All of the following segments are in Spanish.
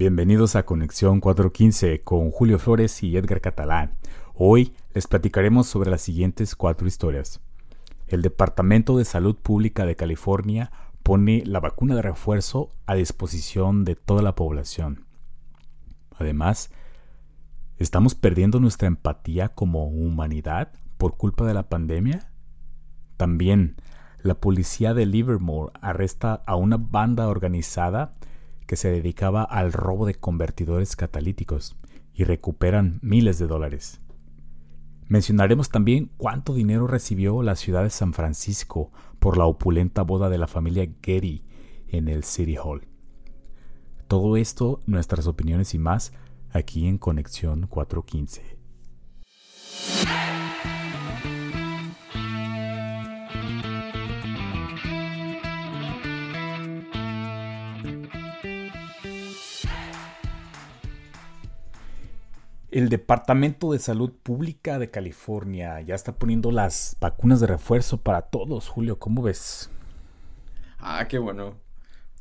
Bienvenidos a Conexión 415 con Julio Flores y Edgar Catalán. Hoy les platicaremos sobre las siguientes cuatro historias. El Departamento de Salud Pública de California pone la vacuna de refuerzo a disposición de toda la población. Además, ¿estamos perdiendo nuestra empatía como humanidad por culpa de la pandemia? También, la policía de Livermore arresta a una banda organizada que se dedicaba al robo de convertidores catalíticos y recuperan miles de dólares. Mencionaremos también cuánto dinero recibió la ciudad de San Francisco por la opulenta boda de la familia Getty en el City Hall. Todo esto, nuestras opiniones y más, aquí en Conexión 415. El Departamento de Salud Pública de California ya está poniendo las vacunas de refuerzo para todos, Julio. ¿Cómo ves? Ah, qué bueno.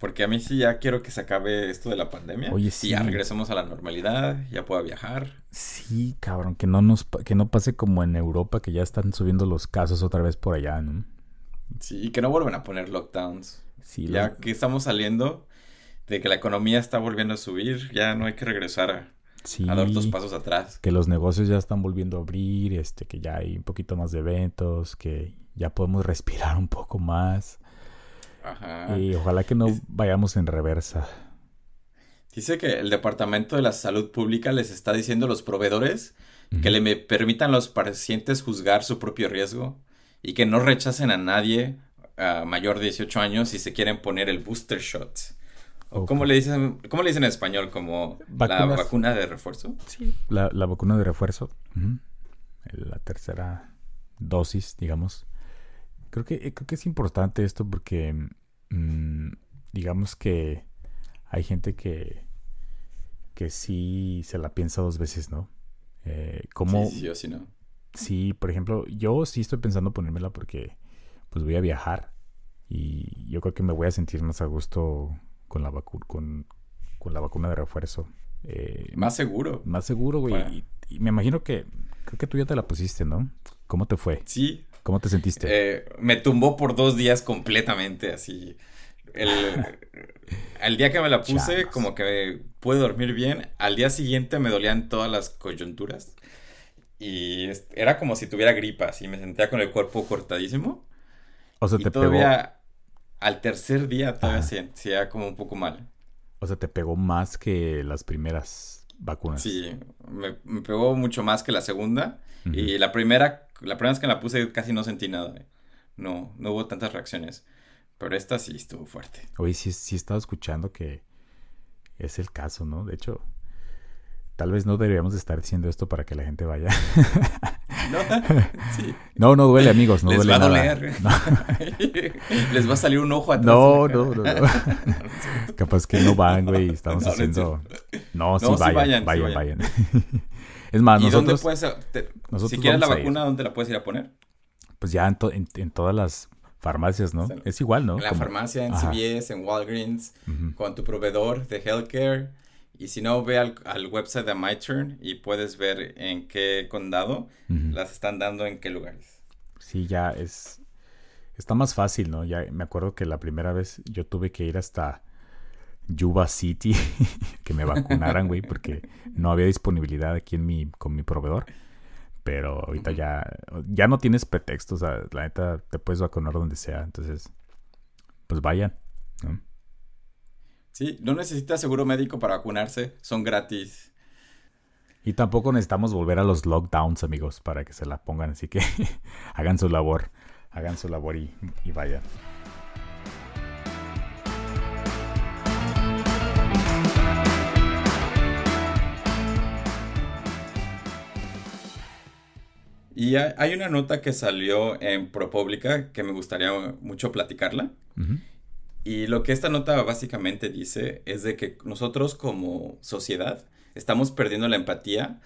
Porque a mí sí ya quiero que se acabe esto de la pandemia. Oye, sí. Y ya regresemos a la normalidad, ya pueda viajar. Sí, cabrón, que no nos que no pase como en Europa que ya están subiendo los casos otra vez por allá, ¿no? Sí, y que no vuelvan a poner lockdowns. Sí, ya que estamos saliendo de que la economía está volviendo a subir, ya no hay que regresar a Sí, a dar dos pasos atrás. Que los negocios ya están volviendo a abrir, este, que ya hay un poquito más de eventos, que ya podemos respirar un poco más. Ajá. Y ojalá que no vayamos en reversa. Dice que el Departamento de la Salud Pública les está diciendo a los proveedores que le permitan a los pacientes juzgar su propio riesgo y que no rechacen a nadie a mayor de 18 años si se quieren poner el booster shot. ¿Cómo, le dicen, ¿Cómo le dicen en español? ¿Como la vacuna de refuerzo? Sí, la, vacuna de refuerzo. La tercera dosis, digamos. Creo que, creo que es importante esto porque, mm, digamos que hay gente que, que sí se la piensa dos veces, ¿no? Eh, ¿cómo, sí, sí, o sí, no. Sí, por ejemplo, yo sí estoy pensando ponérmela porque pues voy a viajar y yo creo que me voy a sentir más a gusto con la, con, con la vacuna de refuerzo. Eh, más seguro. Más seguro, güey. Y, me imagino que creo que tú ya te la pusiste, ¿no? ¿Cómo te fue? Sí. ¿Cómo te sentiste? Eh, me tumbó por dos días completamente, así. El, al día que me la puse, como que pude dormir bien. Al día siguiente me dolían todas las coyunturas. Y era como si tuviera gripa, así me sentía con el cuerpo cortadísimo. O sea, te todavía, al tercer día todavía se sentía como un poco mal. O sea, te pegó más que las primeras vacunas. Sí, me, pegó mucho más que la segunda. Y la primera, la primera vez que la puse casi no sentí nada. No, no hubo tantas reacciones. Pero esta sí estuvo fuerte. Oye, sí, sí he estado escuchando que es el caso, ¿no? De hecho, tal vez no deberíamos estar diciendo esto para que la gente vaya. No, no, duele, amigos, no Les va a doler. Les va a salir un ojo atrás. No, no, no, Capaz que no van, güey, estamos haciendo... No, sí, vayan, vayan, vayan, Es más, nosotros... si quieres la vacuna, ¿dónde la puedes ir a poner? Pues ya en, todas las farmacias, ¿no? es igual, ¿no? En la farmacia, en CVS, en Walgreens, con tu proveedor de healthcare y si no, ve al, website de MyTurn y puedes ver en qué condado las están dando en qué lugares. Sí, ya es... Está más fácil, ¿no? Ya me acuerdo que la primera vez yo tuve que ir hasta Yuba City que me vacunaran, güey, porque no había disponibilidad aquí en mi, con mi proveedor. Pero ahorita ya, ya no tienes pretextos, o sea, la neta te puedes vacunar donde sea, entonces, pues vayan, ¿no? Sí, no necesitas seguro médico para vacunarse, son gratis. Y tampoco necesitamos volver a los lockdowns, amigos, para que se la pongan. Así que hagan su labor, hagan su labor y, y vayan. Y hay una nota que salió en ProPublica que me gustaría mucho platicarla. Y lo que esta nota básicamente dice es de que nosotros como sociedad estamos perdiendo la empatía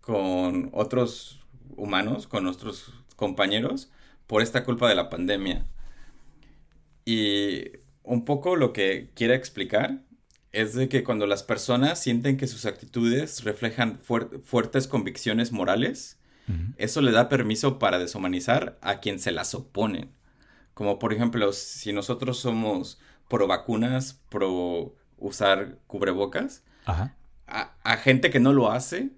con otros humanos, con nuestros compañeros, por esta culpa de la pandemia. Y un poco lo que quiere explicar es de que cuando las personas sienten que sus actitudes reflejan fuertes convicciones morales, eso le da permiso para deshumanizar a quien se las opone. Como por ejemplo, si nosotros somos pro vacunas, pro usar cubrebocas, A, gente que no lo hace,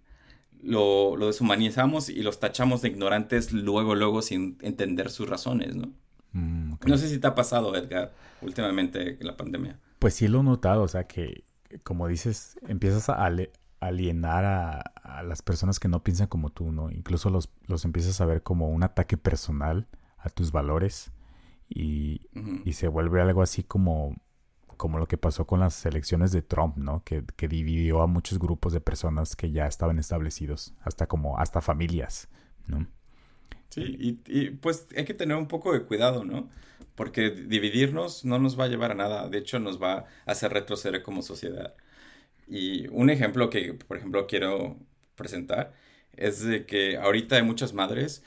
lo, deshumanizamos y los tachamos de ignorantes luego, luego sin entender sus razones, ¿no? Mm, no sé si te ha pasado, Edgar, últimamente en la pandemia. Pues sí lo he notado, o sea que, como dices, empiezas a alienar a, las personas que no piensan como tú, ¿no? Incluso los, los empiezas a ver como un ataque personal a tus valores y, y se vuelve algo así como como lo que pasó con las elecciones de Trump, ¿no? Que, dividió a muchos grupos de personas que ya estaban establecidos, hasta como, hasta familias, ¿no? Sí, y, pues hay que tener un poco de cuidado, ¿no? Porque dividirnos no nos va a llevar a nada, de hecho nos va a hacer retroceder como sociedad. Y un ejemplo que, por ejemplo, quiero presentar es de que ahorita hay muchas madres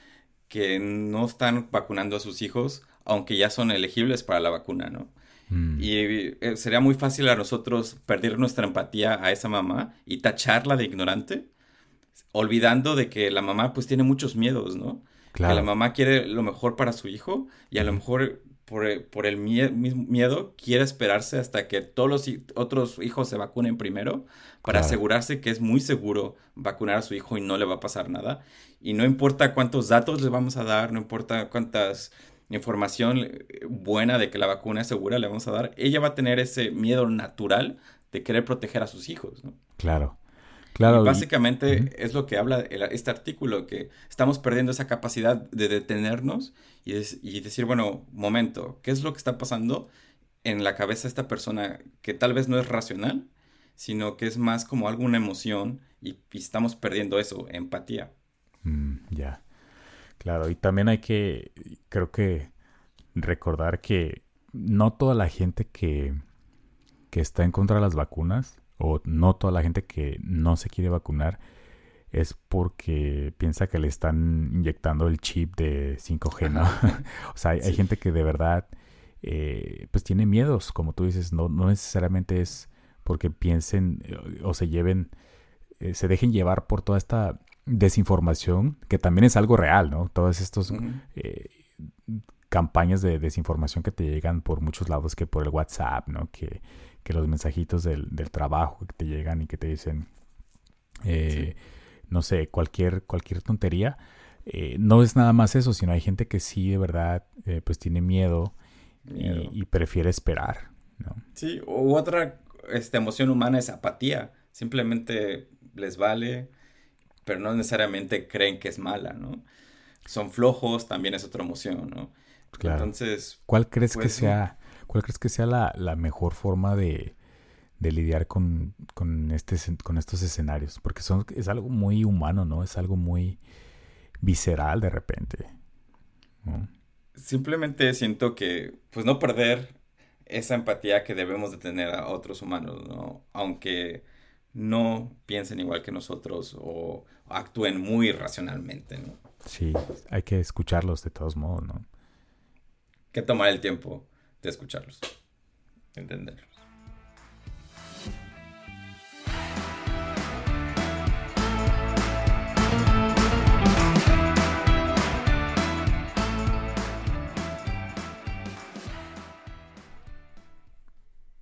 que no están vacunando a sus hijos, aunque ya son elegibles para la vacuna, ¿no? Mm. Y eh, sería muy fácil a nosotros perder nuestra empatía a esa mamá y tacharla de ignorante, olvidando de que la mamá pues tiene muchos miedos, ¿no? Que la mamá quiere lo mejor para su hijo y a lo mejor por, por el miedo quiere esperarse hasta que todos los otros hijos se vacunen primero para asegurarse que es muy seguro vacunar a su hijo y no le va a pasar nada. Y no importa cuántos datos le vamos a dar, no importa cuántas información eh, buena de que la vacuna es segura le vamos a dar, ella va a tener ese miedo natural de querer proteger a sus hijos, ¿no? Claro. Claro. básicamente es lo que habla este artículo, que estamos perdiendo esa capacidad de detenernos y, y, decir, bueno, momento, ¿qué es lo que está pasando en la cabeza de esta persona que tal vez no es racional, sino que es más como alguna emoción y, estamos perdiendo eso, empatía? Mm, ya. Claro, y también hay que, creo que recordar que no toda la gente que, que está en contra de las vacunas o no toda la gente que no se quiere vacunar es porque piensa que le están inyectando el chip de 5G, ¿no? o sea, hay, gente que de verdad eh, pues tiene miedos, como tú dices, no, no necesariamente es porque piensen eh, o se lleven, eh, se dejen llevar por toda esta desinformación, que también es algo real, ¿no? Todas estas eh, campañas de desinformación que te llegan por muchos lados, que por el WhatsApp, ¿no? Que, los mensajitos del, trabajo que te llegan y que te dicen, eh, no sé, cualquier, cualquier tontería. Eh, no es nada más eso, sino hay gente que sí, de verdad, pues tiene miedo, Y, prefiere esperar, ¿no? Sí, u otra esta emoción humana es apatía. Simplemente les vale, pero no necesariamente creen que es mala, ¿no? Son flojos, también es otra emoción, ¿no? Claro. Entonces, ¿cuál crees que pues, sea, cuál crees que sea la, mejor forma de, lidiar con, este, con estos escenarios? Porque son, es algo muy humano, ¿no? Es algo muy visceral de repente. Simplemente siento que, pues no perder esa empatía que debemos de tener a otros humanos, ¿no? Aunque no piensen igual que nosotros o actúen muy racionalmente, ¿no? Sí, hay que escucharlos de todos modos, ¿no? que tomar el tiempo de escucharlos, entenderlos.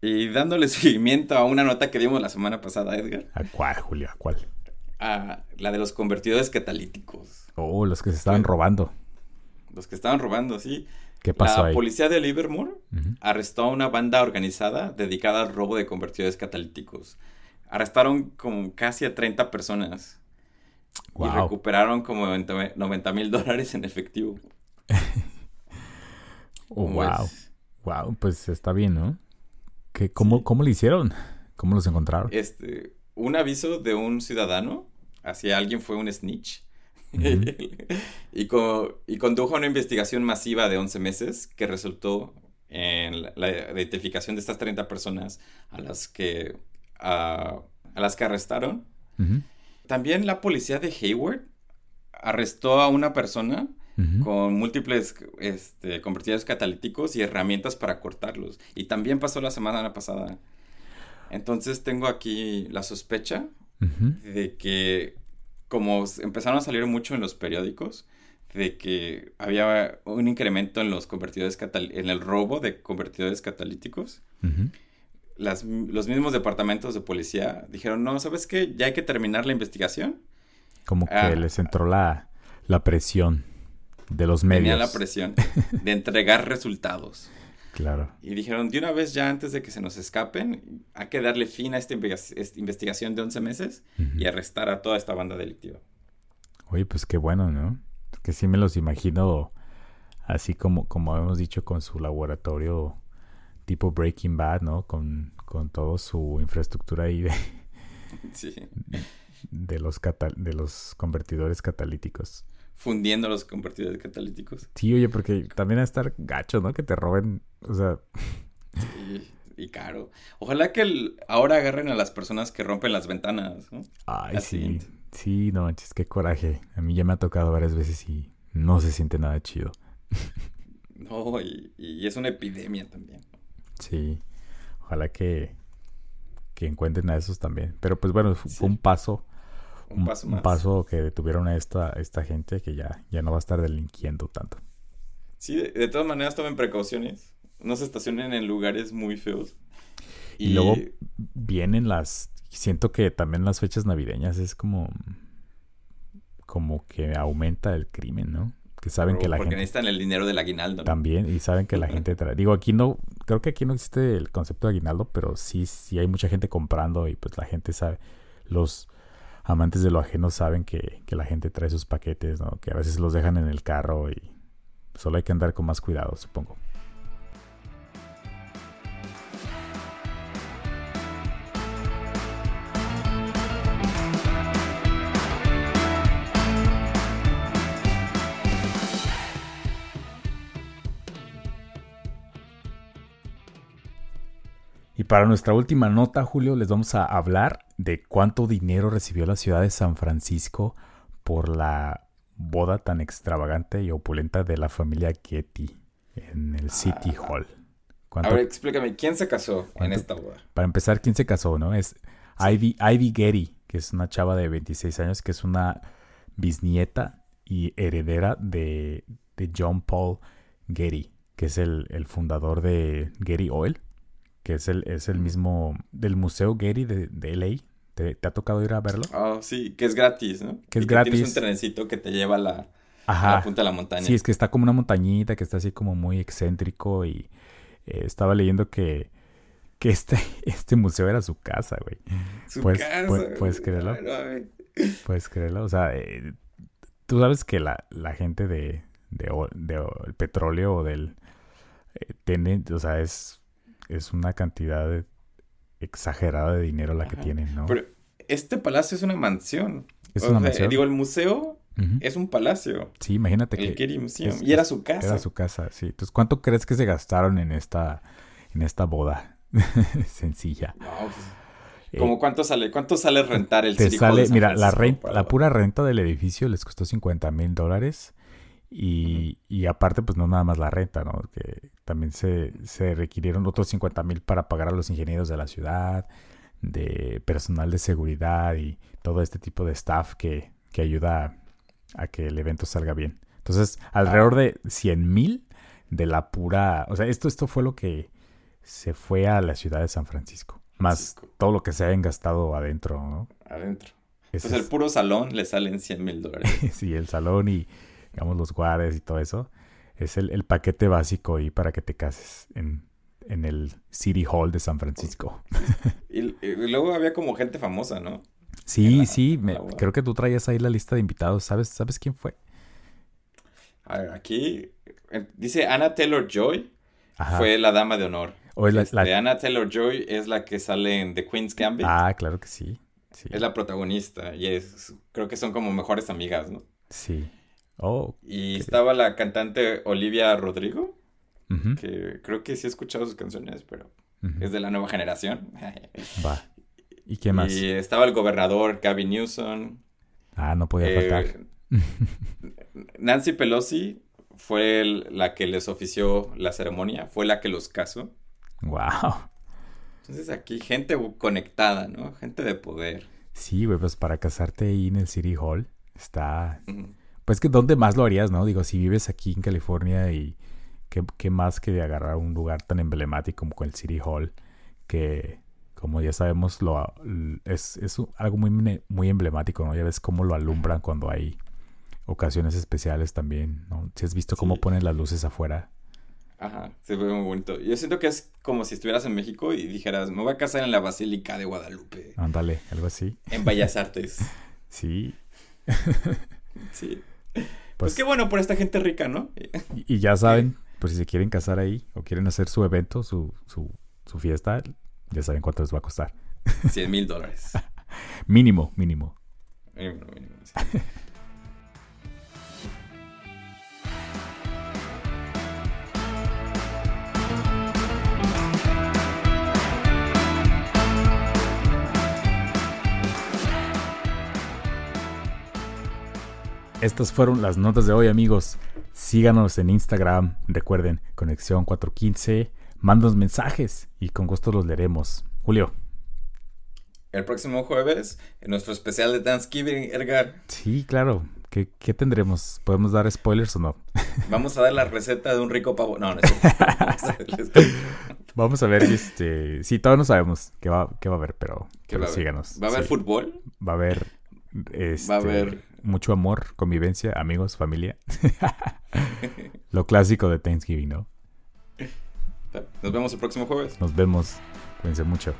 Y dándole seguimiento a una nota que dimos la semana pasada, Edgar. ¿A cuál, Julia? ¿A cuál? A la de los convertidores catalíticos. Oh, los que se estaban robando. Los que estaban robando, sí. ¿Qué pasó la policía de Livermore arrestó a una banda organizada dedicada al robo de convertidores catalíticos. Arrestaron como casi a 30 personas. Y recuperaron como 90 mil dólares en efectivo. oh, wow. Wow, pues está bien, ¿no? Cómo, ¿Cómo lo hicieron? ¿Cómo los encontraron? Este, un aviso de un ciudadano hacia alguien fue un snitch. y, y, condujo una investigación masiva de 11 meses que resultó en la, identificación de estas 30 personas a las que, a las que arrestaron. También la policía de Hayward arrestó a una persona con múltiples este, convertidores catalíticos y herramientas para cortarlos. Y también pasó la semana pasada. Entonces tengo aquí la sospecha de que como empezaron a salir mucho en los periódicos, de que había un incremento en los convertidores en el robo de convertidores catalíticos. Las, los mismos departamentos de policía dijeron, no, ¿sabes qué? Ya hay que terminar la investigación. Como que ah. les entró la, la presión de los medios. Tenía la presión de entregar resultados. Claro. Y dijeron, de una vez ya antes de que se nos escapen, hay que darle fin a esta, investigación de 11 meses y arrestar a toda esta banda delictiva. Oye, pues qué bueno, ¿no? Que sí me los imagino así como, como hemos dicho con su laboratorio tipo Breaking Bad, ¿no? Con, con toda su infraestructura ahí de, sí. de, los de los convertidores catalíticos fundiendo los convertidores catalíticos. Sí, oye, porque también a estar gacho, ¿no? Que te roben, o sea... Sí, y caro. Ojalá que ahora agarren a las personas que rompen las ventanas, ¿no? Ay, sí. Sí, no manches, qué coraje. A mí ya me ha tocado varias veces y no se siente nada chido. No, y, es una epidemia también. Sí, ojalá que, que encuentren a esos también. Pero pues bueno, fue un paso un paso más. Un paso que detuvieron a esta, esta gente que ya, ya no va a estar delinquiendo tanto. Sí, de, todas maneras tomen precauciones. No se estacionen en lugares muy feos. Y, luego vienen las... Siento que también las fechas navideñas es como... Como que aumenta el crimen, ¿no? Que saben que la porque necesitan el dinero del aguinaldo. También, y saben que la gente... Digo, aquí no... Creo que aquí no existe el concepto de aguinaldo, pero sí, sí hay mucha gente comprando y pues la gente sabe... Los amantes de lo ajeno saben que, la gente trae sus paquetes, ¿no? Que a veces los dejan en el carro y solo hay que andar con más cuidado, supongo. Y para nuestra última nota, Julio, les vamos a hablar de cuánto dinero recibió la ciudad de San Francisco por la boda tan extravagante y opulenta de la familia Getty en el City ah. Hall. A ver, explícame, ¿quién se casó en esta boda? Para empezar, ¿quién se casó, no? Es Ivy, Ivy Getty, que es una chava de 26 años, que es una bisnieta y heredera de, John Paul Getty, que es el, el fundador de Getty Oil que es el, es el mismo del Museo Getty de, de LA. ¿Te, ha tocado ir a verlo? Ah, sí, que es gratis, ¿no? Que es gratis. tienes un trenecito que te lleva a la, la, punta de la montaña. Sí, es que está como una montañita que está así como muy excéntrico y eh, estaba leyendo que, que este, este museo era su casa, güey. Su casa. Puedes, creerlo. Puedes creerlo. O sea, eh, tú sabes que la, la gente de, de, de, el petróleo o del... Eh, tiene, o sea, es es una cantidad exagerada de dinero la que tienen, ¿no? Pero este palacio es una mansión. Es una mansión. Digo, el museo es un palacio. Sí, imagínate el que. Museum. y era su casa. Era su casa, sí. Entonces, ¿cuánto crees que se gastaron en esta, en esta boda sencilla? No, pues, ¿Cómo cuánto sale? ¿Cuánto sale rentar el te sale, Mira, la, renta, la pura renta del edificio les costó 50 mil dólares. Y, y, aparte, pues no nada más la renta, ¿no? Que también se, se requirieron otros 50 mil para pagar a los ingenieros de la ciudad, de personal de seguridad y todo este tipo de staff que, que ayuda a, que el evento salga bien. Entonces, alrededor de 100 mil de la pura... O sea, esto, esto fue lo que se fue a la ciudad de San Francisco. Más todo lo que se hayan gastado adentro, ¿no? Adentro. Entonces, el puro salón le salen 100 mil dólares. sí, el salón y digamos, los guardias y todo eso, es el, paquete básico ahí para que te cases en, el City Hall de San Francisco. Y, luego había como gente famosa, ¿no? Sí, sí, creo que tú traías ahí la lista de invitados. ¿Sabes, ¿sabes quién fue? aquí eh, dice Anna Taylor Joy fue la dama de honor. O la, este, Anna Taylor Joy es la que sale en The Queen's Gambit. Ah, claro que sí. sí. Es la protagonista y es creo que son como mejores amigas, ¿no? Sí. Oh, y estaba la cantante Olivia Rodrigo, que creo que sí he escuchado sus canciones, pero es de la nueva generación. Va. ¿Y qué más? Y estaba el gobernador Gavin Newsom. Ah, no podía faltar. Eh, Nancy Pelosi fue la que les ofició la ceremonia, fue la que los casó. Wow. Entonces aquí gente conectada, ¿no? Gente de poder. Sí, güey, pues para casarte ahí en el City Hall está... Pues que ¿dónde más lo harías, no? Digo, si vives aquí en California y qué, más que de agarrar un lugar tan emblemático como el City Hall, que como ya sabemos lo, es, algo muy, muy emblemático, ¿no? Ya ves cómo lo alumbran cuando hay ocasiones especiales también, ¿no? Si has visto cómo ponen las luces afuera. Ajá, se ve muy bonito. Yo siento que es como si estuvieras en México y dijeras, me voy a casar en la Basílica de Guadalupe. Ándale, algo así. En Bellas Artes. sí. sí. Pues, pues, qué bueno por esta gente rica, ¿no? y, ya saben, pues si se quieren casar ahí o quieren hacer su evento, su, su, su fiesta, ya saben cuánto les va a costar. 100 mil dólares. mínimo, mínimo. Mínimo, mínimo. Estas fueron las notas de hoy, amigos. Síganos en Instagram. Recuerden, Conexión 415. Mándanos mensajes y con gusto los leeremos. Julio. El próximo jueves, en nuestro especial de Thanksgiving, Edgar. Sí, claro. ¿Qué, tendremos? ¿Podemos dar spoilers o no? Vamos a dar la receta de un rico pavo. No, no Vamos a ver, este. Sí, todavía no sabemos qué va, qué va a haber, pero, síganos. ¿Va a haber fútbol? Va a haber. va a haber este, mucho amor, convivencia, amigos, familia. Lo clásico de Thanksgiving, ¿no? Nos vemos el próximo jueves. Nos vemos. Cuídense mucho.